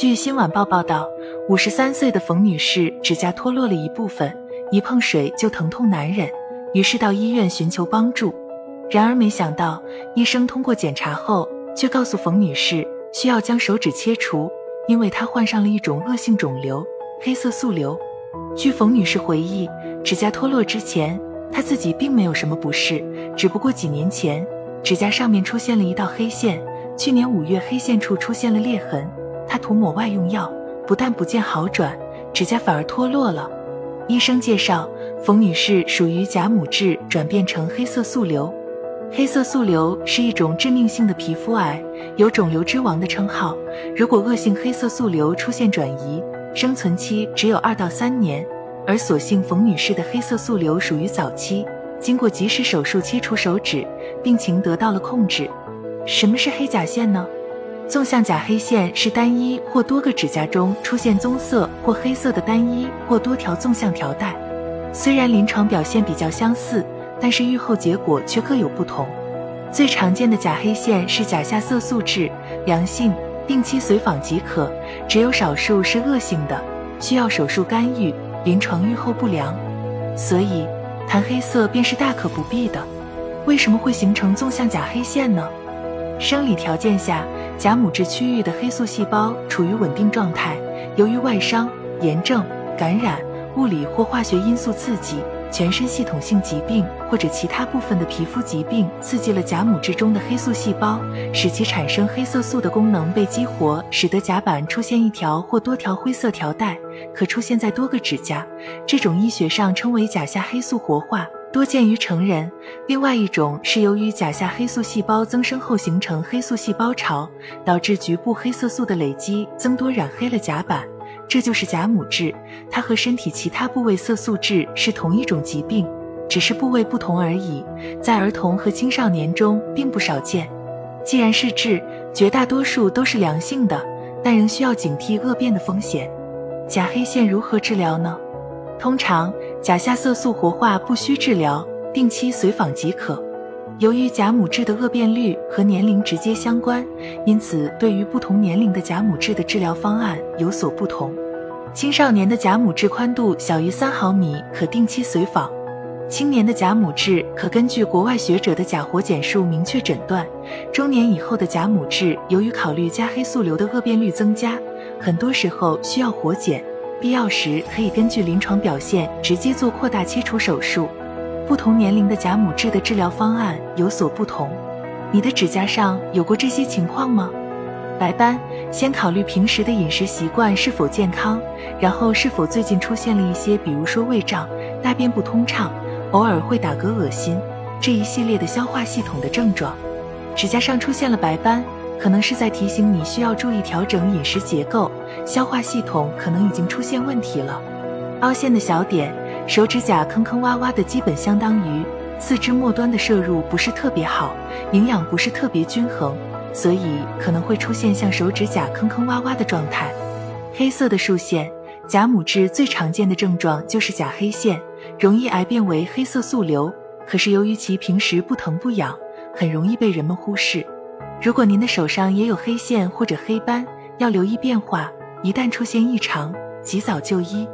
据新晚报报道，五十三岁的冯女士指甲脱落了一部分，一碰水就疼痛难忍，于是到医院寻求帮助。然而没想到，医生通过检查后，却告诉冯女士需要将手指切除，因为她患上了一种恶性肿瘤——黑色素瘤。据冯女士回忆，指甲脱落之前，她自己并没有什么不适，只不过几年前指甲上面出现了一道黑线，去年五月黑线处出现了裂痕。她涂抹外用药，不但不见好转，指甲反而脱落了。医生介绍，冯女士属于假母质转变成黑色素瘤。黑色素瘤是一种致命性的皮肤癌，有“肿瘤之王”的称号。如果恶性黑色素瘤出现转移，生存期只有二到三年。而所幸冯女士的黑色素瘤属于早期，经过及时手术切除手指，病情得到了控制。什么是黑甲线呢？纵向假黑线是单一或多个指甲中出现棕色或黑色的单一或多条纵向条带，虽然临床表现比较相似，但是预后结果却各有不同。最常见的假黑线是甲下色素痣，良性，定期随访即可；只有少数是恶性的，需要手术干预，临床预后不良。所以，谈黑色便是大可不必的。为什么会形成纵向假黑线呢？生理条件下。假母质区域的黑素细胞处于稳定状态，由于外伤、炎症、感染、物理或化学因素刺激，全身系统性疾病或者其他部分的皮肤疾病刺激了假母质中的黑素细胞，使其产生黑色素的功能被激活，使得甲板出现一条或多条灰色条带，可出现在多个指甲。这种医学上称为甲下黑素活化。多见于成人。另外一种是由于甲下黑素细胞增生后形成黑素细胞巢，导致局部黑色素的累积增多，染黑了甲板，这就是假母质。它和身体其他部位色素痣是同一种疾病，只是部位不同而已。在儿童和青少年中并不少见。既然是痣，绝大多数都是良性的，但仍需要警惕恶变的风险。假黑线如何治疗呢？通常。甲下色素活化不需治疗，定期随访即可。由于假母质的恶变率和年龄直接相关，因此对于不同年龄的假母质的治疗方案有所不同。青少年的假母质宽度小于三毫米，可定期随访；青年的假母质可根据国外学者的假活检数明确诊断；中年以后的假母质，由于考虑加黑素瘤的恶变率增加，很多时候需要活检。必要时可以根据临床表现直接做扩大切除手术。不同年龄的甲母质的治疗方案有所不同。你的指甲上有过这些情况吗？白斑，先考虑平时的饮食习惯是否健康，然后是否最近出现了一些，比如说胃胀、大便不通畅、偶尔会打嗝、恶心这一系列的消化系统的症状。指甲上出现了白斑。可能是在提醒你需要注意调整饮食结构，消化系统可能已经出现问题了。凹陷的小点，手指甲坑坑洼洼的，基本相当于四肢末端的摄入不是特别好，营养不是特别均衡，所以可能会出现像手指甲坑坑洼洼的状态。黑色的竖线，甲母质最常见的症状就是甲黑线，容易癌变为黑色素瘤，可是由于其平时不疼不痒，很容易被人们忽视。如果您的手上也有黑线或者黑斑，要留意变化，一旦出现异常，及早就医。